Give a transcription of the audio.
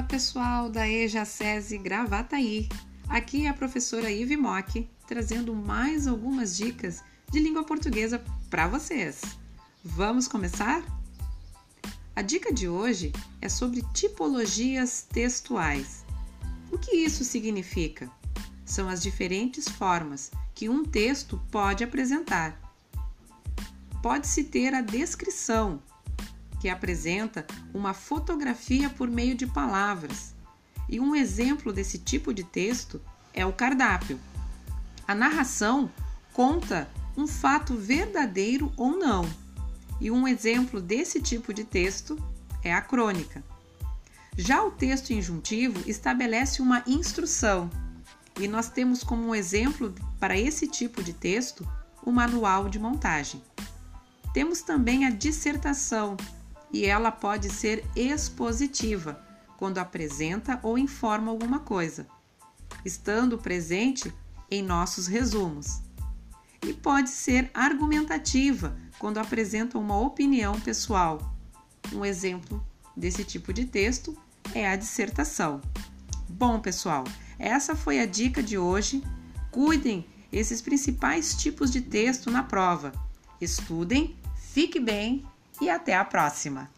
pessoal da EJA SESI Gravataí. Aqui é a professora Ive Mock trazendo mais algumas dicas de língua portuguesa para vocês. Vamos começar? A dica de hoje é sobre tipologias textuais. O que isso significa? São as diferentes formas que um texto pode apresentar. Pode-se ter a descrição, que apresenta uma fotografia por meio de palavras. E um exemplo desse tipo de texto é o cardápio. A narração conta um fato verdadeiro ou não. E um exemplo desse tipo de texto é a crônica. Já o texto injuntivo estabelece uma instrução, e nós temos como um exemplo para esse tipo de texto o manual de montagem. Temos também a dissertação, e ela pode ser expositiva, quando apresenta ou informa alguma coisa, estando presente em nossos resumos. E pode ser argumentativa, quando apresenta uma opinião pessoal. Um exemplo desse tipo de texto é a dissertação. Bom, pessoal, essa foi a dica de hoje. Cuidem esses principais tipos de texto na prova. Estudem, fique bem e até a próxima!